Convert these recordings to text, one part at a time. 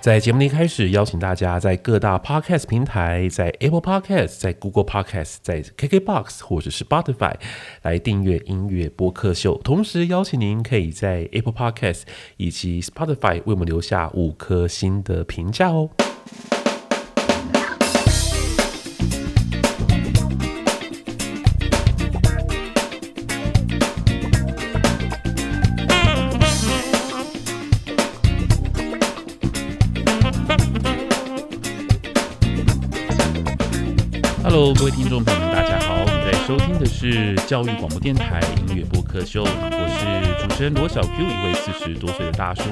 在节目一开始，邀请大家在各大 Podcast 平台，在 Apple Podcast、在 Google Podcast、在 KKBox 或者是 Spotify 来订阅音乐播客秀。同时，邀请您可以在 Apple Podcast 以及 Spotify 为我们留下五颗星的评价哦。教育广播电台音乐播客秀，我是主持人罗小 Q，一位四十多岁的大叔，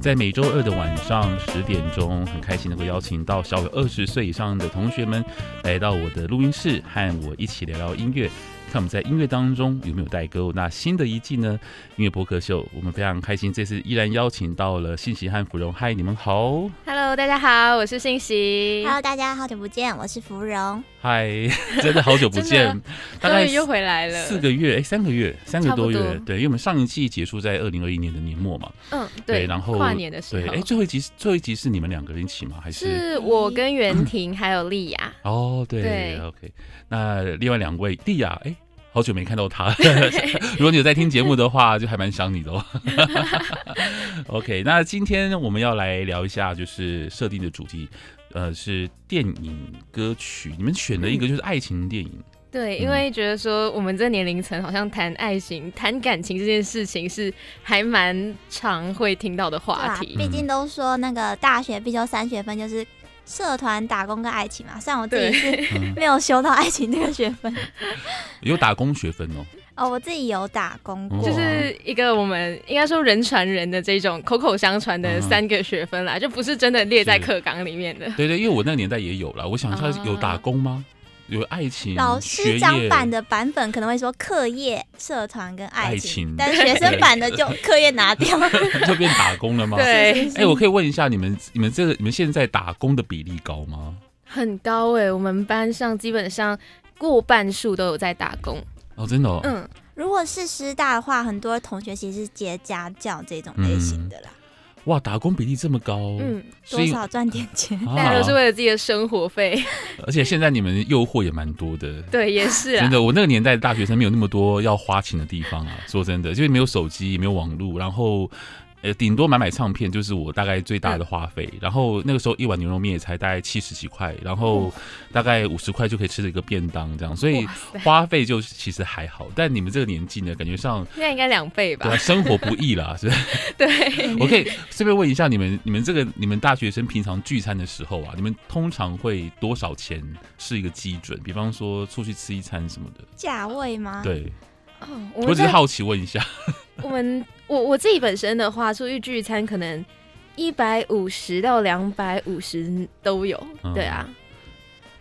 在每周二的晚上十点钟，很开心能够邀请到小有二十岁以上的同学们来到我的录音室，和我一起聊聊音乐。看我们在音乐当中有没有代沟？那新的一季呢？音乐播客秀，我们非常开心，这次依然邀请到了信息和芙蓉。嗨，你们好！Hello，大家好，我是信息。Hello，大家好久不见，我是芙蓉。嗨，真的好久不见，大概又回来了四个月，哎，三个月，三个多月。对，因为我们上一季结束在二零二一年的年末嘛。嗯，对。然后跨年的时候，对，哎，最后一集，最后一集是你们两个人一起吗？还是是我跟袁婷还有丽雅？哦，对，OK。那另外两位，丽雅，哎。好久没看到他，如果你有在听节目的话，就还蛮想你的哦。OK，那今天我们要来聊一下，就是设定的主题，呃，是电影歌曲。你们选的一个就是爱情电影。对，因为觉得说我们这年龄层好像谈爱情、谈感情这件事情是还蛮常会听到的话题。毕竟都说那个大学必修三学分就是。社团打工跟爱情嘛，虽然我自己是没有修到爱情这个学分，有打工学分哦。哦，我自己有打工过，就是一个我们应该说人传人的这种口口相传的三个学分啦，就不是真的列在课纲里面的。对对，因为我那个年代也有啦，我想一下，有打工吗？有爱情，老师讲版的版本可能会说课业、社团跟爱情，但学生版的就 课业拿掉，就变打工了吗？对。哎，我可以问一下你们，你们这个你们现在打工的比例高吗？很高哎，我们班上基本上过半数都有在打工。哦，真的哦。嗯，如果是师大的话，很多同学其实是接家教这种类型的啦。哇，打工比例这么高，嗯，多少赚点钱，大家都是为了自己的生活费。而且现在你们诱惑也蛮多的，对，也是啊。真的，我那个年代的大学生没有那么多要花钱的地方啊。说真的，就是没有手机，也没有网络，然后。呃，顶多买买唱片就是我大概最大的花费。嗯、然后那个时候一碗牛肉面也才大概七十几块，然后大概五十块就可以吃了一个便当这样，所以花费就其实还好。但你们这个年纪呢，感觉上现在应该两倍吧？对，生活不易啦，是不是？对。我可以顺便问一下你们，你们这个你们大学生平常聚餐的时候啊，你们通常会多少钱是一个基准？比方说出去吃一餐什么的，价位吗？对。哦，我，我只是好奇问一下。我们我我自己本身的话，出去聚餐可能一百五十到两百五十都有，嗯、对啊。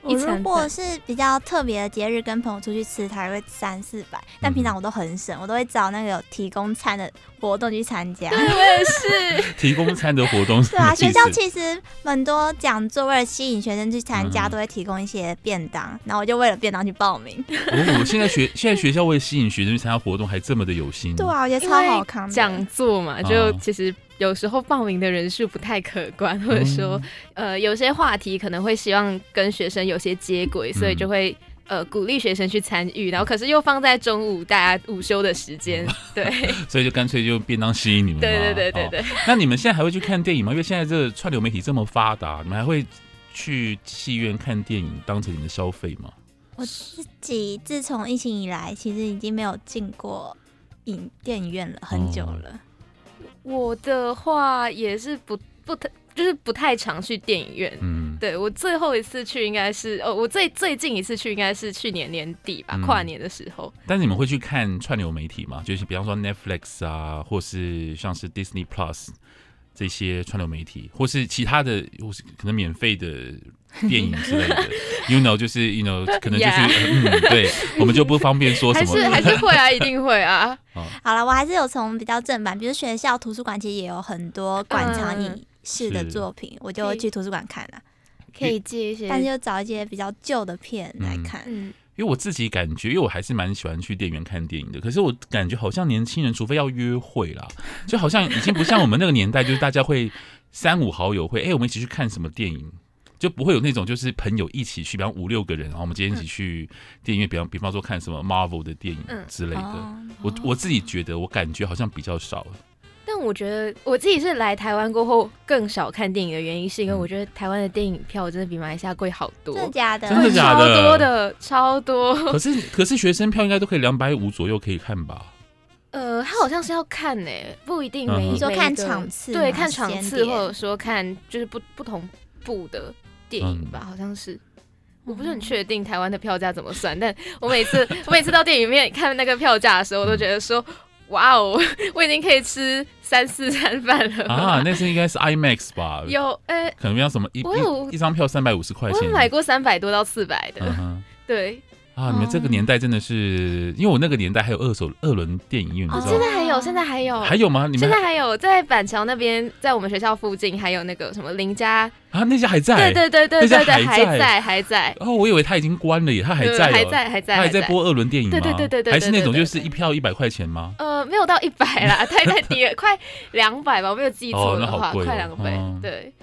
我如果是比较特别的节日，跟朋友出去吃，才会三四百。但平常我都很省，我都会找那个有提供餐的活动去参加。对，我也是。提供餐的活动是。对啊，学校其实很多讲座为了吸引学生去参加，都会提供一些便当。然后我就为了便当去报名。哦，现在学 现在学校为了吸引学生去参加活动，还这么的有心。对啊，我觉得超好看。讲座嘛，就其实。有时候报名的人数不太可观，或者说，呃，有些话题可能会希望跟学生有些接轨，所以就会呃鼓励学生去参与，然后可是又放在中午大家午休的时间，对，所以就干脆就便当吸引你们。对对对对对。那你们现在还会去看电影吗？因为现在这个串流媒体这么发达，你们还会去戏院看电影当成你们的消费吗？我自己自从疫情以来，其实已经没有进过影电影院了很久了。我的话也是不不太，就是不太常去电影院。嗯，对，我最后一次去应该是哦，我最最近一次去应该是去年年底吧，嗯、跨年的时候。但是你们会去看串流媒体吗？就是比方说 Netflix 啊，或是像是 Disney Plus 这些串流媒体，或是其他的，或是可能免费的电影之类的。you know，就是 you know，可能就是.嗯，对，我们就不方便说什么。还是还是会啊，一定会啊。好了，我还是有从比较正版，比如学校图书馆其实也有很多馆藏影视的作品，嗯、我就去图书馆看了，可以借一些，但是就找一些比较旧的片来看。嗯，因为我自己感觉，因为我还是蛮喜欢去电影院看电影的，可是我感觉好像年轻人，除非要约会啦，就好像已经不像我们那个年代，就是大家会三五好友会，哎、欸，我们一起去看什么电影。就不会有那种就是朋友一起去，比方五六个人，然后我们今天一起去电影院，比方比方说看什么 Marvel 的电影之类的。嗯、我我自己觉得，我感觉好像比较少。但我觉得我自己是来台湾过后更少看电影的原因，是因为我觉得台湾的电影票真的比马来西亚贵好多。真的假的？真的假的？超多的，超多。可是可是学生票应该都可以两百五左右可以看吧？呃，他好像是要看呢、欸，不一定每。你、嗯、说看场次？对，看场次，或者说看就是不不同部的。电影吧，好像是，我不是很确定台湾的票价怎么算，但我每次我每次到电影院看那个票价的时候，我都觉得说，哇哦，我已经可以吃三四餐饭了啊！那是应该是 IMAX 吧？有，呃、欸，可能要什么一有一张票三百五十块钱，我买过三百多到四百的，嗯、对。啊，你们这个年代真的是，因为我那个年代还有二手二轮电影院，哦，现在还有，现在还有，还有吗？你们现在还有在板桥那边，在我们学校附近还有那个什么林家啊，那家还在，对对对对对对，还在还在。哦，我以为他已经关了耶，他还在，还在还在，他还在播二轮电影吗？对对对对对，还是那种就是一票一百块钱吗？呃，没有到一百啦，太太低了，快两百吧，我没有记错的话，快两百，对。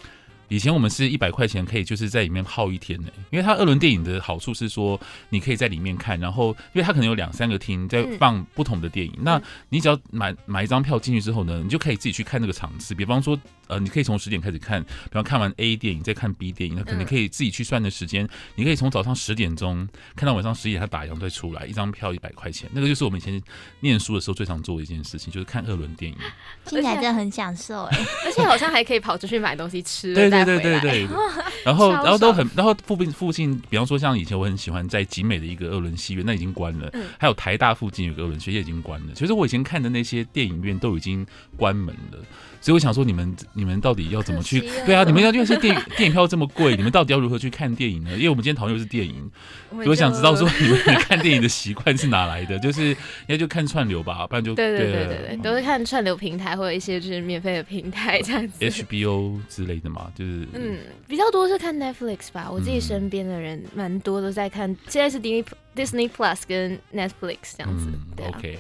以前我们是一百块钱可以就是在里面耗一天呢，因为它二轮电影的好处是说你可以在里面看，然后因为它可能有两三个厅在放不同的电影，嗯、那你只要买买一张票进去之后呢，你就可以自己去看那个场次，比方说呃你可以从十点开始看，比方看完 A 电影再看 B 电影，那可能可以自己去算的时间，嗯、你可以从早上十点钟看到晚上十一点，它打烊再出来，一张票一百块钱，那个就是我们以前念书的时候最常做的一件事情，就是看二轮电影，听起来真的很享受哎，而且好像还可以跑出去买东西吃。对。对对对对，然后然后都很，然后附近附近，比方说像以前我很喜欢在集美的一个二轮戏院，那已经关了。嗯，还有台大附近有个二轮学校已经关了。其实我以前看的那些电影院都已经关门了。所以我想说，你们你们到底要怎么去？对啊，你们要因为是电影电影票这么贵，你们到底要如何去看电影呢？因为我们今天讨论的是电影，所以我想知道说你们看电影的习惯是哪来的？就是应该就看串流吧，不然就对对对对对，都是看串流平台或者一些就是免费的平台这样子，HBO 之类的嘛，就是嗯，比较多是看 Netflix 吧。我自己身边的人蛮多都在看，现在是 Disney Disney Plus 跟 Netflix 这样子。对，OK。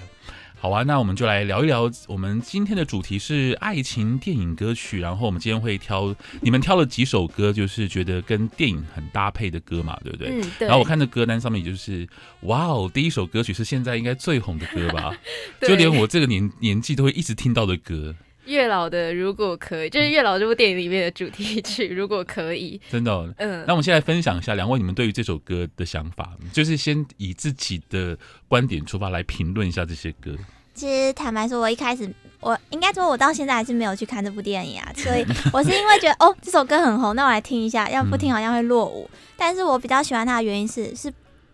好啊，那我们就来聊一聊。我们今天的主题是爱情电影歌曲，然后我们今天会挑你们挑了几首歌，就是觉得跟电影很搭配的歌嘛，对不对？嗯，对。然后我看这歌单上面，也就是哇哦，第一首歌曲是现在应该最红的歌吧？就连我这个年年纪都会一直听到的歌。月老的如果可以，就是月老这部电影里面的主题曲。如果可以，真的、哦，嗯。那我们先来分享一下两位你们对于这首歌的想法，就是先以自己的观点出发来评论一下这些歌。其实坦白说，我一开始我应该说，我到现在还是没有去看这部电影啊。所以 我是因为觉得哦，这首歌很红，那我来听一下，要不听好像会落伍。嗯、但是我比较喜欢它的原因是是。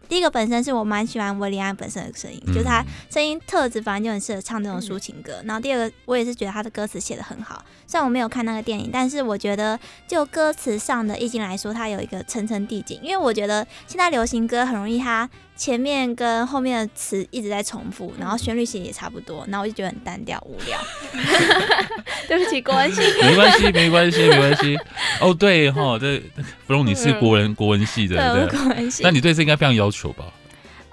第一个本身是我蛮喜欢韦礼安本身的声音，嗯、就是他声音特质，反正就很适合唱这种抒情歌。嗯、然后第二个，我也是觉得他的歌词写的很好。虽然我没有看那个电影，但是我觉得就歌词上的意境来说，它有一个层层递进。因为我觉得现在流行歌很容易，它前面跟后面的词一直在重复，然后旋律型也差不多，然后我就觉得很单调无聊。对不起，国文系。没关系，没关系，没关系。哦，对哈，这芙蓉你是国文国文系的，对，对国文系。那你对这应该非常要求吧？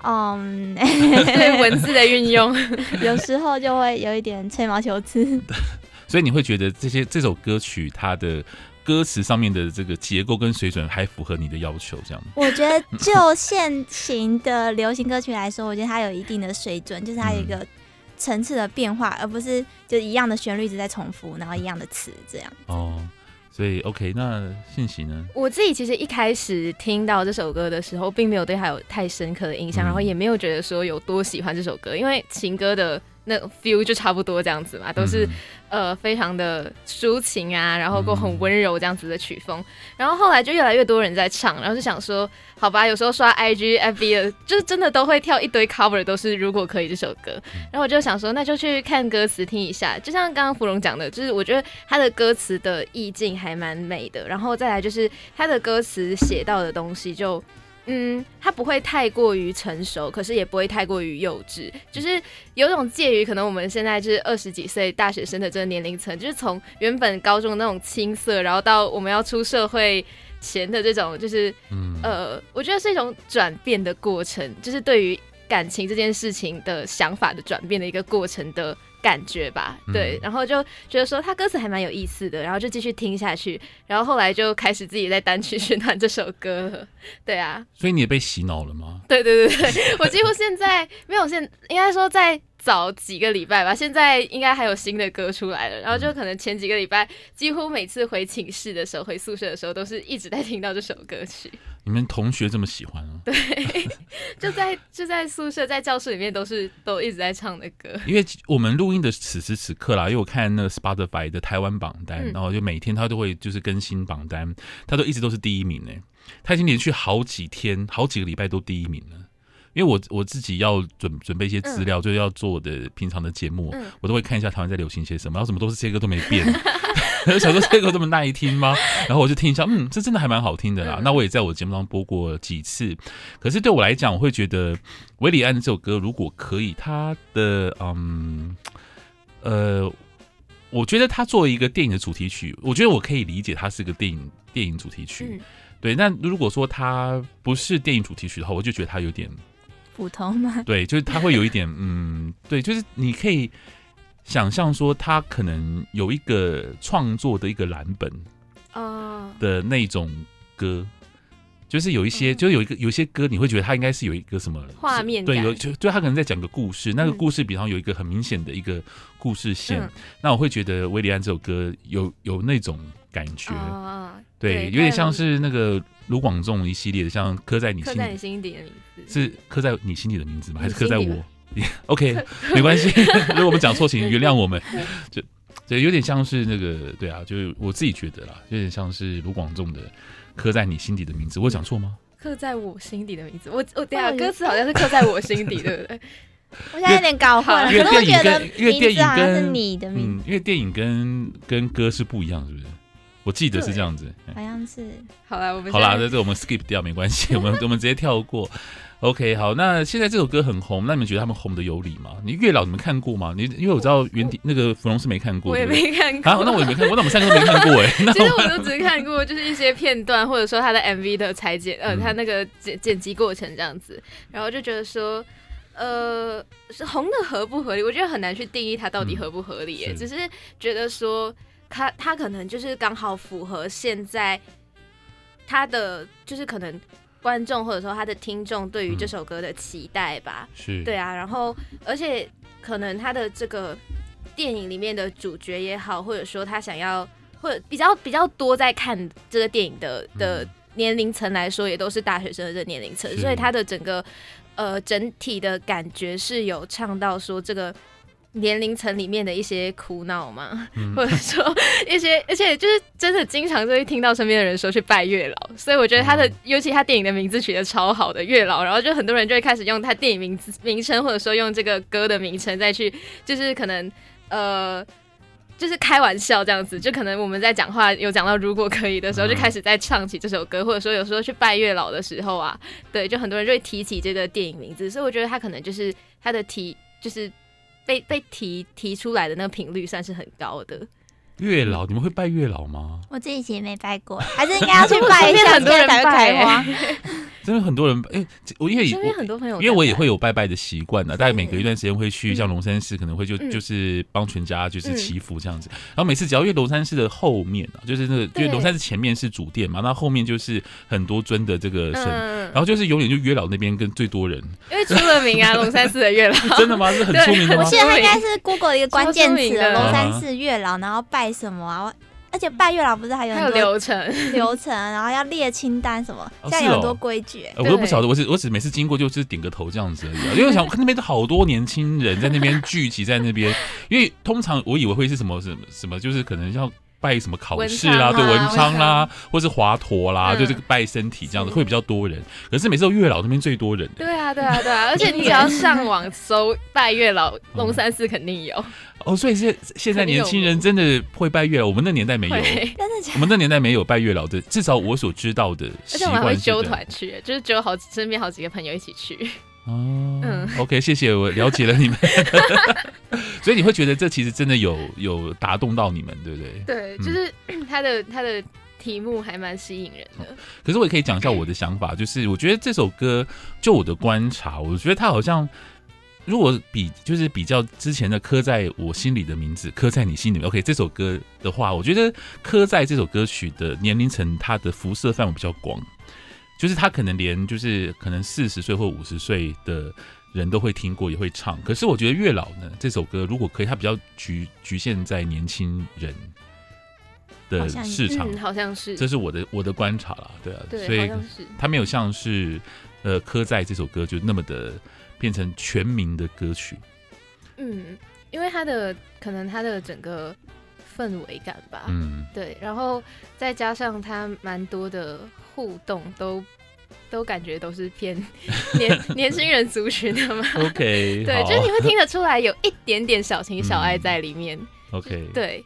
嗯，对文字的运用，有时候就会有一点吹毛求疵。所以你会觉得这些这首歌曲它的歌词上面的这个结构跟水准还符合你的要求，这样吗？我觉得就现行的流行歌曲来说，我觉得它有一定的水准，就是它有一个层次的变化，而不是就一样的旋律一直在重复，然后一样的词这样。哦。所以，OK，那信息呢？我自己其实一开始听到这首歌的时候，并没有对它有太深刻的印象，嗯、然后也没有觉得说有多喜欢这首歌，因为情歌的那 feel 就差不多这样子嘛，都是、嗯、呃非常的抒情啊，然后够很温柔这样子的曲风。然后后来就越来越多人在唱，然后就想说，好吧，有时候刷 IG、FB 的，就是真的都会跳一堆 cover，都是如果可以这首歌。然后我就想说，那就去看歌词听一下。就像刚刚芙蓉讲的，就是我觉得他的歌词的意境还蛮美的。然后再来就是他的歌词写到的东西就。嗯，他不会太过于成熟，可是也不会太过于幼稚，就是有种介于可能我们现在就是二十几岁大学生的这个年龄层，就是从原本高中那种青涩，然后到我们要出社会前的这种，就是、嗯、呃，我觉得是一种转变的过程，就是对于感情这件事情的想法的转变的一个过程的。感觉吧，对，嗯、然后就觉得说他歌词还蛮有意思的，然后就继续听下去，然后后来就开始自己在单曲循环这首歌了，对啊，所以你也被洗脑了吗？对对对对，我几乎现在没有现，应该说在。早几个礼拜吧，现在应该还有新的歌出来了。然后就可能前几个礼拜，几乎每次回寝室的时候、回宿舍的时候，都是一直在听到这首歌曲。你们同学这么喜欢啊？对，就在就在宿舍，在教室里面都是都一直在唱的歌。因为我们录音的此时此刻啦，因为我看那个 Spotify 的台湾榜单，嗯、然后就每天他都会就是更新榜单，他都一直都是第一名呢。他已经连续好几天、好几个礼拜都第一名了。因为我我自己要准准备一些资料，嗯、就要做我的平常的节目，嗯、我都会看一下台湾在流行些什么，然后什么都是这些歌都没变，想说这些歌这么耐听吗？然后我就听一下，嗯，这真的还蛮好听的啦。嗯、那我也在我节目当中播过几次，可是对我来讲，我会觉得韦礼安的这首歌如果可以，他的嗯呃，我觉得他作为一个电影的主题曲，我觉得我可以理解它是个电影电影主题曲，嗯、对。那如果说它不是电影主题曲的话，我就觉得它有点。普通吗？对，就是他会有一点，嗯，对，就是你可以想象说，他可能有一个创作的一个蓝本，啊的那种歌，就是有一些，就是有一个有一些歌，你会觉得他应该是有一个什么画面，对，有就就他可能在讲个故事，那个故事比方有一个很明显的一个故事线，那我会觉得韦礼安这首歌有有那种感觉，对，有点像是那个卢广仲一系列的，像刻在你心在你心底的名字，是刻在你心里的名字吗？还是刻在我 OK，没关系，如果我们讲错，请原谅我们。就就有点像是那个，对啊，就是我自己觉得啦，有点像是卢广仲的刻在你心底的名字。我讲错吗？刻在我心底的名字，我我等下歌词好像是刻在我心底，对不对？我现在有点搞混了，因为电影跟因为电影跟你的名字，因为电影跟跟歌是不一样，是不是？我记得是这样子，好像是。好了，我们好了，这这我们 skip 掉没关系，我们我们直接跳过。OK，好，那现在这首歌很红，那你们觉得他们红的有理吗？你月老你们看过吗？你因为我知道原底那个芙蓉是没看过，我也没看过。好，那我也没看过，那我们三个都没看过哎。其实我都只看过就是一些片段，或者说他的 MV 的裁剪，呃，他那个剪剪辑过程这样子，然后就觉得说，呃，是红的合不合理？我觉得很难去定义它到底合不合理，哎，只是觉得说。他他可能就是刚好符合现在他的就是可能观众或者说他的听众对于这首歌的期待吧，嗯、是。对啊，然后而且可能他的这个电影里面的主角也好，或者说他想要或者比较比较多在看这个电影的的年龄层来说，也都是大学生的这个年龄层，所以他的整个呃整体的感觉是有唱到说这个。年龄层里面的一些苦恼嘛，嗯、或者说一些，而且就是真的经常就会听到身边的人说去拜月老，所以我觉得他的，嗯、尤其他电影的名字取得超好的月老，然后就很多人就会开始用他电影名字名称，或者说用这个歌的名称再去，就是可能呃，就是开玩笑这样子，就可能我们在讲话有讲到如果可以的时候，就开始在唱起这首歌，或者说有时候去拜月老的时候啊，对，就很多人就会提起这个电影名字，所以我觉得他可能就是他的提就是。被被提提出来的那个频率算是很高的。月老，你们会拜月老吗？我自己以前没拜过，还是应该要去拜一下，很多人才会开花。真的很多人，哎、欸，我因为身边很多朋友，因为我也会有拜拜的习惯的，大概每隔一段时间会去，像龙山寺可能会就、嗯、就是帮全家就是祈福这样子。然后每次只要因为龙山寺的后面啊，就是那个因为龙山寺前面是主殿嘛，那后面就是很多尊的这个神，嗯、然后就是永远就月老那边跟最多人，因为出了名啊，龙山寺的月老。真的吗？是很出名的吗？我记得他应该是 Google 一个关键词，龙山寺月老，然后拜什么啊？而且拜月老不是还有很多流程流程，然后要列清单什么，现在有很多规矩。我都不晓得，我只我只每次经过就是点个头这样子而已。因为我想我 看那边都好多年轻人在那边聚集在那边，因为通常我以为会是什么什么什么，就是可能要。拜什么考试啦，对，文昌啦，或是华佗啦，就这个拜身体这样子会比较多人。可是每次都月老那边最多人。对啊，对啊，对啊，而且你只要上网搜拜月老，龙山寺肯定有。哦，所以现现在年轻人真的会拜月老，我们那年代没有，我们那年代没有拜月老的，至少我所知道的。而且我们还会揪团去，就是揪好身边好几个朋友一起去。哦，嗯，OK，谢谢，我了解了你们，所以你会觉得这其实真的有有打动到你们，对不对？对，就是 他的他的题目还蛮吸引人的。嗯。可是我也可以讲一下我的想法，就是我觉得这首歌，就我的观察，我觉得它好像如果比就是比较之前的刻在我心里的名字，刻在你心里面，OK，这首歌的话，我觉得刻在这首歌曲的年龄层，它的辐射范围比较广。就是他可能连就是可能四十岁或五十岁的人都会听过也会唱，可是我觉得月老呢这首歌如果可以，它比较局局限在年轻人的市场，好像是，这是我的我的观察啦，对啊，所以他没有像是呃刻在这首歌就那么的变成全民的歌曲，嗯，因为他的可能他的整个氛围感吧，嗯，对，然后再加上他蛮多的。互动都都感觉都是偏 年年轻人族群的嘛？OK，对，就是你会听得出来有一点点小情小爱在里面。嗯、OK，对，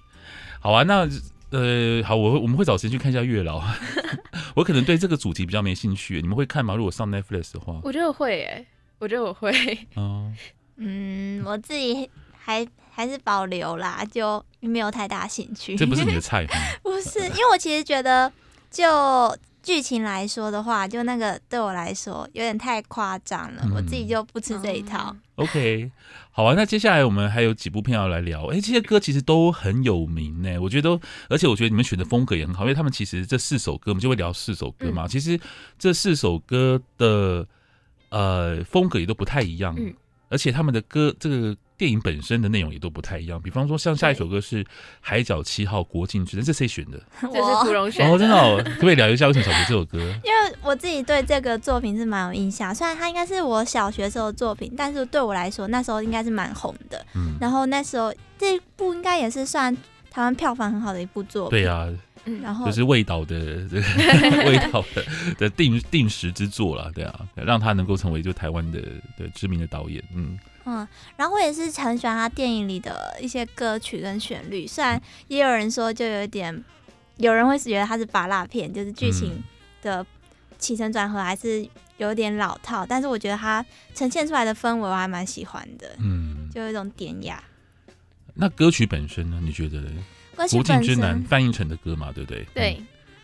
好啊，那呃，好，我我们会找时间去看一下月老。我可能对这个主题比较没兴趣，你们会看吗？如果上 Netflix 的话，我觉得我会，哎，我觉得我会。哦，嗯，我自己还还是保留啦，就没有太大兴趣。这不是你的 菜？不是，因为我其实觉得就。剧情来说的话，就那个对我来说有点太夸张了，嗯，我自己就不吃这一套。OK，好啊，那接下来我们还有几部片要来聊。哎，这些歌其实都很有名呢，我觉得，而且我觉得你们选的风格也很好，因为他们其实这四首歌，我们就会聊四首歌嘛。嗯，其实这四首歌的呃风格也都不太一样，嗯，而且他们的歌这个。电影本身的内容也都不太一样，比方说像下一首歌是《海角七号国境之恋》，这谁选的？这是芙蓉选的。哦，真的哦，可不可以聊一下为什么选这首歌？因为我自己对这个作品是蛮有印象，虽然它应该是我小学时候的作品，但是对我来说那时候应该是蛮红的。嗯，然后那时候这部应该也是算台湾票房很好的一部作品。对、啊，嗯，然后就是味道的这个魏导的 的定定时之作了，对啊，让他能够成为就台湾的的知名的导演，嗯。嗯，然后我也是很喜欢他电影里的一些歌曲跟旋律，虽然也有人说就有点，有人会觉得他是拔蜡片，就是剧情的起承转合还是有点老套，但是我觉得他呈现出来的氛围我还蛮喜欢的，嗯，就有一种典雅。那歌曲本身呢？你觉得呢？国境之南翻译成的歌嘛，对不对？对。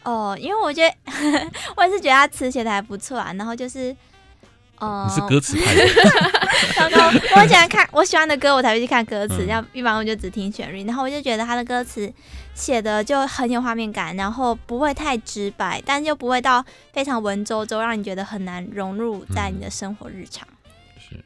嗯、哦，因为我觉得 我也是觉得他词写的还不错啊，然后就是。哦，你是歌词派的。然后 我喜欢看我喜欢的歌，我才会去看歌词。要、嗯、一般我就只听旋律。然后我就觉得他的歌词写的就很有画面感，然后不会太直白，但又不会到非常文绉绉，让你觉得很难融入在你的生活日常。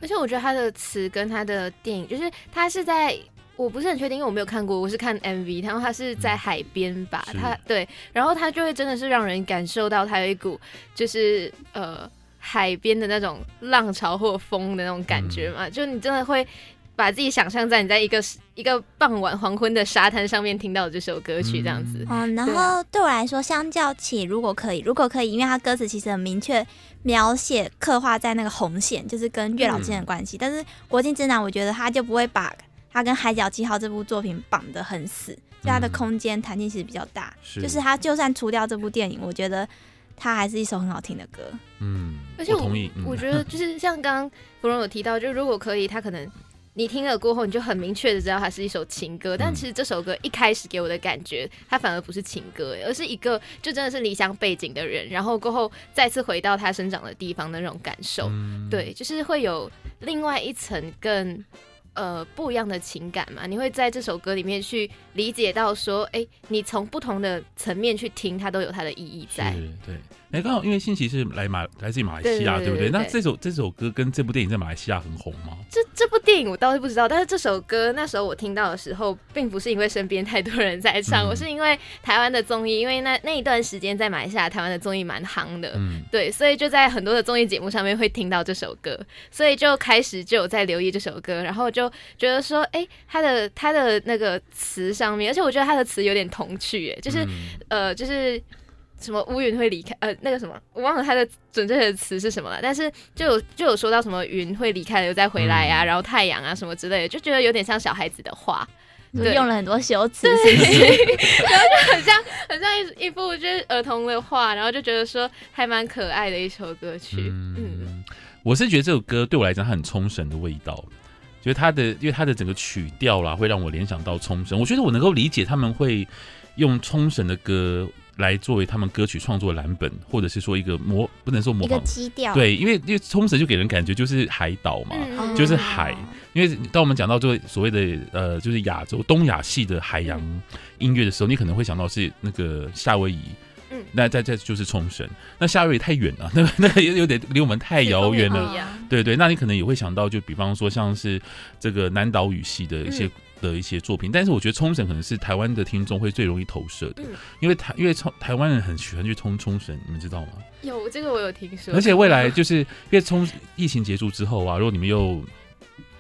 而且我觉得他的词跟他的电影，就是他是在，我不是很确定，因为我没有看过，我是看 MV，然后他是在海边吧，嗯、他对，然后他就会真的是让人感受到他有一股就是呃。海边的那种浪潮或风的那种感觉嘛，嗯、就你真的会把自己想象在你在一个一个傍晚黄昏的沙滩上面听到这首歌曲这样子。嗯，然后对我来说，相较起如果可以，如果可以，因为它歌词其实很明确描写刻画在那个红线，就是跟月老之间的关系。嗯、但是《国境之南》，我觉得他就不会把它跟《海角七号》这部作品绑得很死，就它的空间弹性其实比较大。是，就是他就算除掉这部电影，我觉得。它还是一首很好听的歌，嗯，而且我我同意，嗯、我觉得就是像刚刚芙蓉有提到，就如果可以，他可能你听了过后，你就很明确的知道它是一首情歌。但其实这首歌一开始给我的感觉，它反而不是情歌，而是一个就真的是离乡背景的人，然后过后再次回到他生长的地方的那种感受，嗯、对，就是会有另外一层更。呃，不一样的情感嘛，你会在这首歌里面去理解到说，哎、你从不同的层面去听，它都有它的意义在。对，哎，刚好因为信奇是来马来自于马来西亚，对，不对？那这首这首歌跟这部电影在马来西亚很红吗？这这部电影我倒是不知道，但是这首歌那时候我听到的时候，并不是因为身边太多人在唱，嗯、我是因为台湾的综艺，因为那那一段时间在马来西亚台湾的综艺蛮夯的，嗯，对，所以就在很多的综艺节目上面会听到这首歌，所以就开始就有在留意这首歌，然后就觉得说，哎，他的他的那个词上面，而且我觉得他的词有点童趣，哎，就是、嗯、呃，就是。什么乌云会离开？呃，那个什么，我忘了它的准确的词是什么了。但是就有就有说到什么云会离开了又再回来呀、啊，嗯、然后太阳啊什么之类的，就觉得有点像小孩子的话，对，用了很多修辞，是不是？然后就很像很像一一部就是儿童的画，然后就觉得说还蛮可爱的一首歌曲。嗯，嗯我是觉得这首歌对我来讲很冲绳的味道，觉得它的因为它的整个曲调啦，会让我联想到冲绳。我觉得我能够理解他们会用冲绳的歌。来作为他们歌曲创作的蓝本，或者是说一个模，不能说模仿，基调。对，因为因为冲绳就给人感觉就是海岛嘛，嗯、就是海。因为当我们讲到这个所谓的呃，就是亚洲东亚系的海洋音乐的时候，你可能会想到是那个夏威夷，嗯，那再再就是冲绳。那夏威夷太远了，那个那个有点离我们太遥远了。对对，那你可能也会想到，就比方说像是这个南岛语系的一些。嗯的一些作品，但是我觉得冲绳可能是台湾的听众会最容易投射的，嗯、因为台因为冲台湾人很喜欢去冲冲绳，你们知道吗？有这个我有听说，而且未来就是因为冲疫情结束之后啊，如果你们又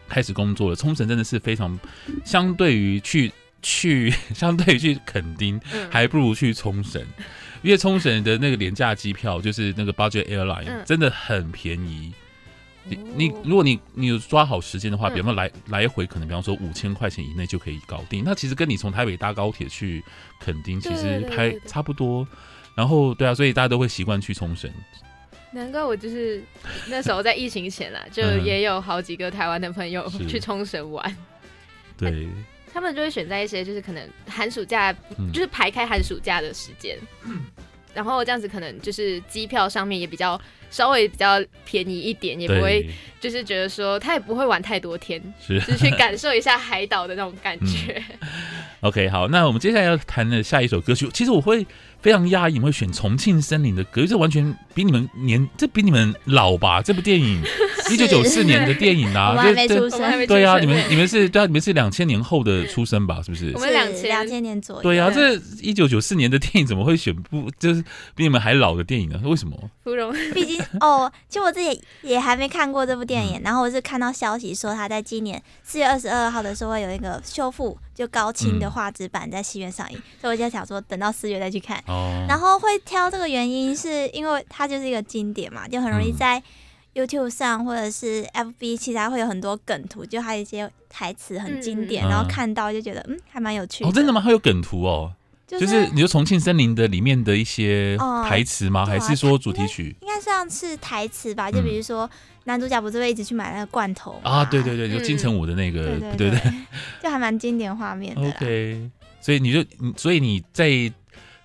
开始工作了，冲绳真的是非常相对于去去相对于去垦丁，还不如去冲绳，嗯、因为冲绳的那个廉价机票就是那个 Budget Airline、嗯、真的很便宜。你你如果你你有抓好时间的话，比方说来来回可能比方说五千块钱以内就可以搞定。那其实跟你从台北搭高铁去垦丁其实还差不多。然后对啊，所以大家都会习惯去冲绳。难怪我就是那时候在疫情前啦，就也有好几个台湾的朋友去冲绳玩。对，他们就会选在一些就是可能寒暑假，就是排开寒暑假的时间。然后这样子可能就是机票上面也比较稍微比较便宜一点，也不会就是觉得说他也不会玩太多天，是，就是去感受一下海岛的那种感觉。嗯、OK，好，那我们接下来要谈的下一首歌曲，其实我会。非常压抑，你们会选《重庆森林》的歌，这完全比你们年，这比你们老吧？这部电影 一九九四年的电影啊，我还没出生。对啊，你们你们是对啊，你们是两千年后的出生吧？是不是？我们两千两千年左右。对啊，这一九九四年的电影怎么会选部就是比你们还老的电影呢？为什么？不容易，毕竟哦，其实我自己也还没看过这部电影，然后我是看到消息说他在今年四月二十二号的时候会有一个修复。就高清的画质版在戏院上映，嗯、所以我就想说等到四月再去看。哦、然后会挑这个原因是因为它就是一个经典嘛，就很容易在 YouTube 上或者是 FB，其他会有很多梗图，就还有一些台词很经典，嗯、然后看到就觉得嗯还蛮有趣的。哦，真的吗？还有梗图哦？就是、就是你说《重庆森林》的里面的一些台词吗？还是说主题曲？应该算是台词吧，就比如说。嗯男主角不是会一直去买那个罐头啊？对对对，就金城武的那个，对对对，就还蛮经典画面的。OK，所以你就，所以你在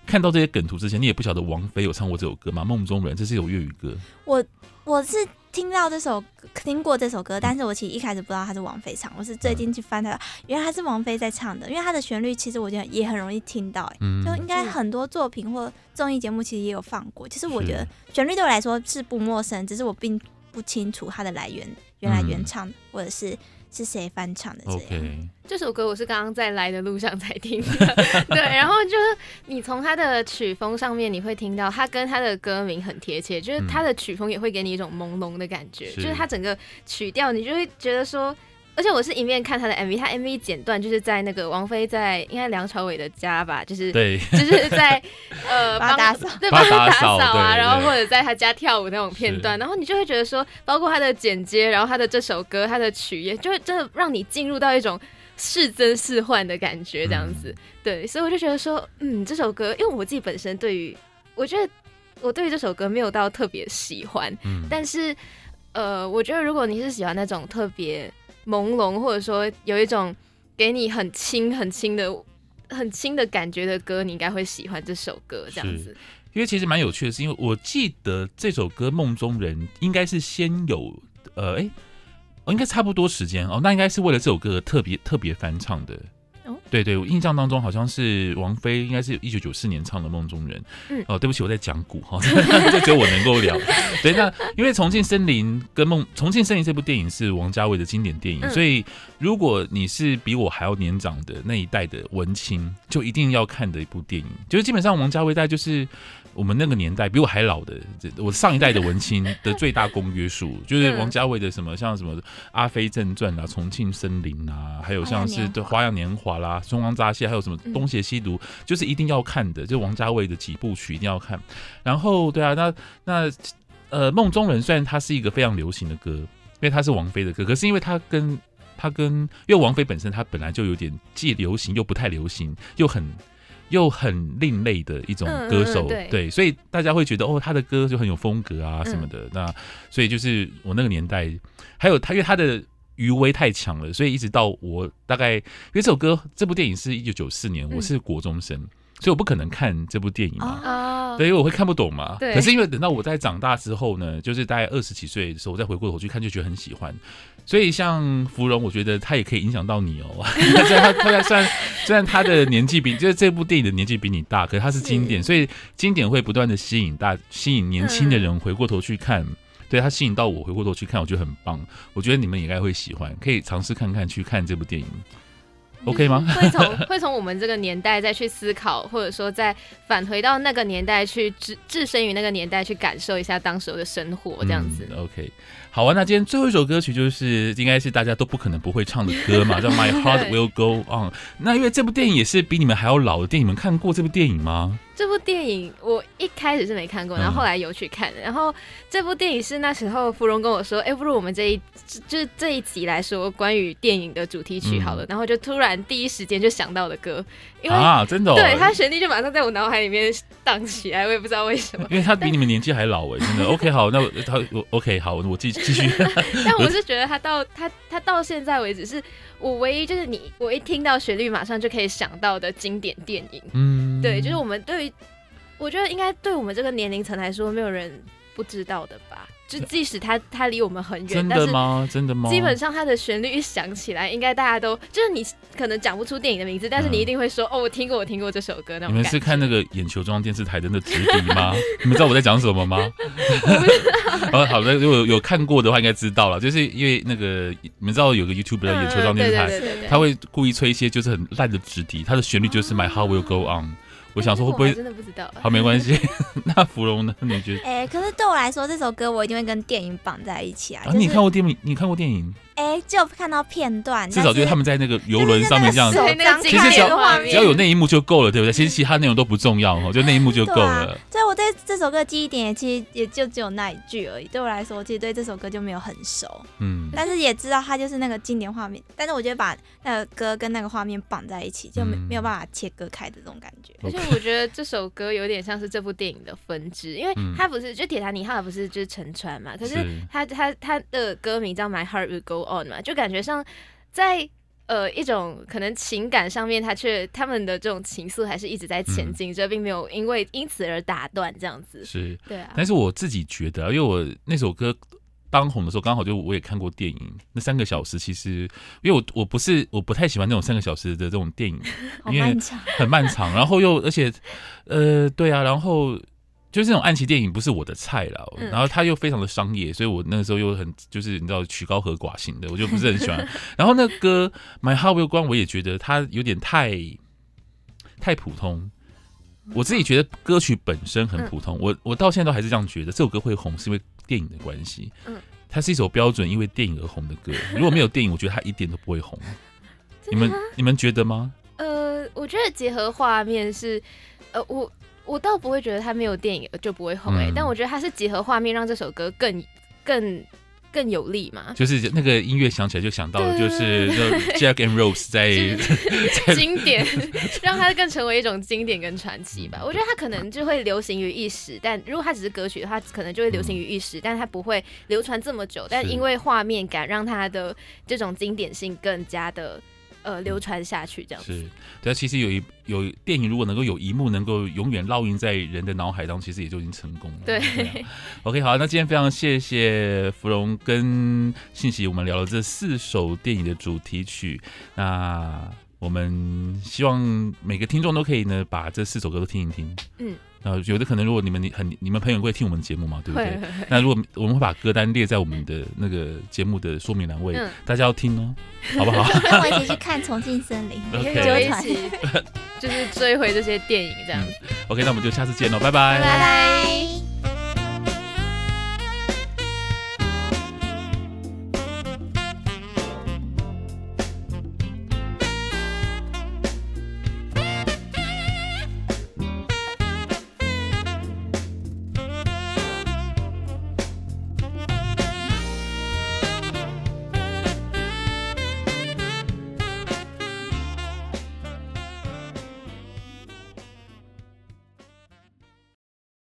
看到这些梗图之前，你也不晓得王菲有唱过这首歌吗？《梦中人》这是一首粤语歌。我我是听到这首听过这首歌，但是我其实一开始不知道他是王菲唱，我是最近去翻他，原来他是王菲在唱的。因为他的旋律其实我觉得也很容易听到，嗯，就应该很多作品或综艺节目其实也有放过。其实我觉得旋律对我来说是不陌生，只是我并。不清楚它的来源，原来原唱、嗯、或者是是谁翻唱的这样。Okay. 这首歌我是刚刚在来的路上才听的，对。然后就是你从它的曲风上面，你会听到它跟它的歌名很贴切，就是它的曲风也会给你一种朦胧的感觉，嗯、就是它整个曲调，你就会觉得说。而且我是一面看他的 MV，他 MV 剪断就是在那个王菲在应该梁朝伟的家吧，就是对，就是在 呃帮打扫，对，帮他打扫啊，然后或者在他家跳舞那种片段，然后你就会觉得说，包括他的剪接，然后他的这首歌，他的曲也就会真的让你进入到一种是真是幻的感觉，这样子，对，所以我就觉得说，嗯，这首歌，因为我自己本身对于，我觉得我对于这首歌没有到特别喜欢，嗯，但是呃，我觉得如果你是喜欢那种特别。朦胧，或者说有一种给你很轻、很轻的、很轻的感觉的歌，你应该会喜欢这首歌。这样子，因为其实蛮有趣的是，因为我记得这首歌《梦中人》应该是先有呃，哎，哦，应该差不多时间哦，那应该是为了这首歌特别特别翻唱的。哦，对对，我印象当中好像是王菲，应该是一九九四年唱的《梦中人》。嗯，哦，对不起，我在讲古哈，就只有我能够聊。对，那因为《重庆森林》跟《梦重庆森林》这部电影是王家卫的经典电影，嗯、所以如果你是比我还要年长的那一代的文青，就一定要看的一部电影。就是基本上王家卫大概就是。我们那个年代比我还老的，这我上一代的文青的最大公约数，就是王家卫的什么像什么《阿飞正传》啊，《重庆森林》啊，还有像是《花样年华》啦，《春光乍泄》，还有什么《东邪西毒》，就是一定要看的，就王家卫的几部曲一定要看。然后，对啊，那那呃，《梦中人》虽然它是一个非常流行的歌，因为它是王菲的歌，可是因为它跟它跟因为王菲本身她本来就有点既流行又不太流行，又很。又很另类的一种歌手，嗯嗯对，对，所以大家会觉得哦，他的歌就很有风格啊什么的。嗯、那所以就是我那个年代，还有他，因为他的余威太强了，所以一直到我大概，因为这首歌这部电影是一九九四年，我是国中生。嗯所以我不可能看这部电影嘛，对，因为我会看不懂嘛。对。可是因为等到我在长大之后呢，就是大概二十几岁的时候，我再回过头去看，就觉得很喜欢。所以像芙蓉，我觉得他也可以影响到你哦。虽然他虽然虽然他的年纪比就是这部电影的年纪比你大，可是他是经典，所以经典会不断的吸引大吸引年轻的人回过头去看。对，他吸引到我回过头去看，我觉得很棒。我觉得你们也应该会喜欢，可以尝试看看去看这部电影。OK 吗？会从会从我们这个年代再去思考，或者说再返回到那个年代去置置身于那个年代去感受一下当时的生活，这样子。嗯、OK，好啊。那今天最后一首歌曲就是应该是大家都不可能不会唱的歌嘛，叫 My Heart Will Go On。那因为这部电影也是比你们还要老的电影，你们看过这部电影吗？这部电影我一开始是没看过，然后后来有去看。然后这部电影是那时候芙蓉跟我说：“哎，不如我们这一就是这一集来说关于电影的主题曲好了。”然后就突然第一时间就想到的歌，因为啊，真的，对，它旋律就马上在我脑海里面荡起来，我也不知道为什么。因为他比你们年纪还老哎，真的。OK，好，那他 OK，好，我继继续。但我是觉得他到他他到现在为止是。我唯一就是你，我一听到旋律马上就可以想到的经典电影，嗯，对，就是我们对于，我觉得应该对我们这个年龄层来说，没有人不知道的吧。就即使他他离我们很远，真的吗？真的吗？基本上他的旋律一响起来，应该大家都就是你可能讲不出电影的名字，但是你一定会说、嗯、哦，我听过，我听过这首歌。那你们是看那个眼球中央电视台的那直笛吗？你们知道我在讲什么吗？我不知道。好的，如果有，看过的话，应该知道了。就是因为那个你们知道有个 YouTube 的眼球中央电视台，他会故意吹一些就是很烂的直笛，他的旋律就是 My Heart Will Go On。我想说会不会真的不知道？好，没关系。那芙蓉呢？你觉得？哎、欸，可是对我来说，这首歌我一定会跟电影绑在一起啊！就是、啊，你看过电影？你看过电影？哎、欸，就看到片段，至少就是他们在那个游轮上面这样子。其实只要只要有那一幕就够了，对不对？其实其他内容都不重要哦，就那一幕就够了。所以我对这首歌记忆点也其实也就只有那一句而已。对我来说，我其实对这首歌就没有很熟。嗯。但是也知道它就是那个经典画面。但是我觉得把那个歌跟那个画面绑在一起，就没没有办法切割开的这种感觉。而且我觉得这首歌有点像是这部电影的分支，因为它不是就铁达尼号不是就是沉船嘛？可是它它它的歌名叫 My Heart Will Go On 嘛，就感觉。像在呃一种可能情感上面，他却他们的这种情愫还是一直在前进着，并没有因为因此而打断这样子。是，对啊。但是我自己觉得，因为我那首歌当红的时候，刚好就我也看过电影，那三个小时其实，因为我我不是我不太喜欢那种三个小时的这种电影，因为很漫长，然后又而且呃对啊，然后。就是这种暗棋电影不是我的菜啦，嗯、然后他又非常的商业，所以我那个时候又很就是你知道曲高和寡型的，我就不是很喜欢。然后那歌 My Heart Will Go On 我也觉得它有点太太普通，我自己觉得歌曲本身很普通，嗯、我我到现在都还是这样觉得。这首歌会红是因为电影的关系，嗯，它是一首标准因为电影而红的歌。如果没有电影，我觉得它一点都不会红。你们你们觉得吗？呃，我觉得结合画面是，呃，我。我倒不会觉得他没有电影就不会红哎、欸，嗯、但我觉得他是结合画面让这首歌更更更有力嘛。就是那个音乐响起来就想到了，就是 Jack and Rose 在 在经典，让它更成为一种经典跟传奇吧。我觉得它可能就会流行于一时，但如果它只是歌曲的话，可能就会流行于一时，嗯、但它不会流传这么久。但因为画面感，让它的这种经典性更加的。呃，流传下去这样子。是，对啊，其实有一有电影，如果能够有一幕能够永远烙印在人的脑海当中，其实也就已经成功了。对，，OK，好，那今天非常谢谢芙蓉跟信息，我们聊了这四首电影的主题曲。那我们希望每个听众都可以呢，把这四首歌都听一听。嗯，然后有的可能，如果你们你很你们朋友会听我们节目嘛，对不对？那如果我们会把歌单列在我们的那个节目的说明栏位，嗯、大家要听哦，好不好？跟我一起去看《重庆森林》，可以一起就是追回这些电影这样子。嗯、OK，那我们就下次见喽，拜拜，拜拜。